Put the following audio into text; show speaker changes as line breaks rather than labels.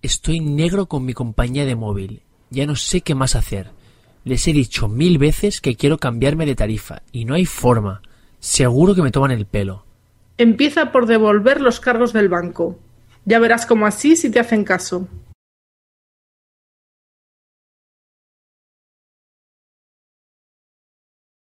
Estoy negro con mi compañía de móvil. Ya no sé qué más hacer. Les he dicho mil veces que quiero cambiarme de tarifa y no hay forma. Seguro que me toman el pelo.
Empieza por devolver los cargos del banco. Ya verás cómo así si te hacen caso.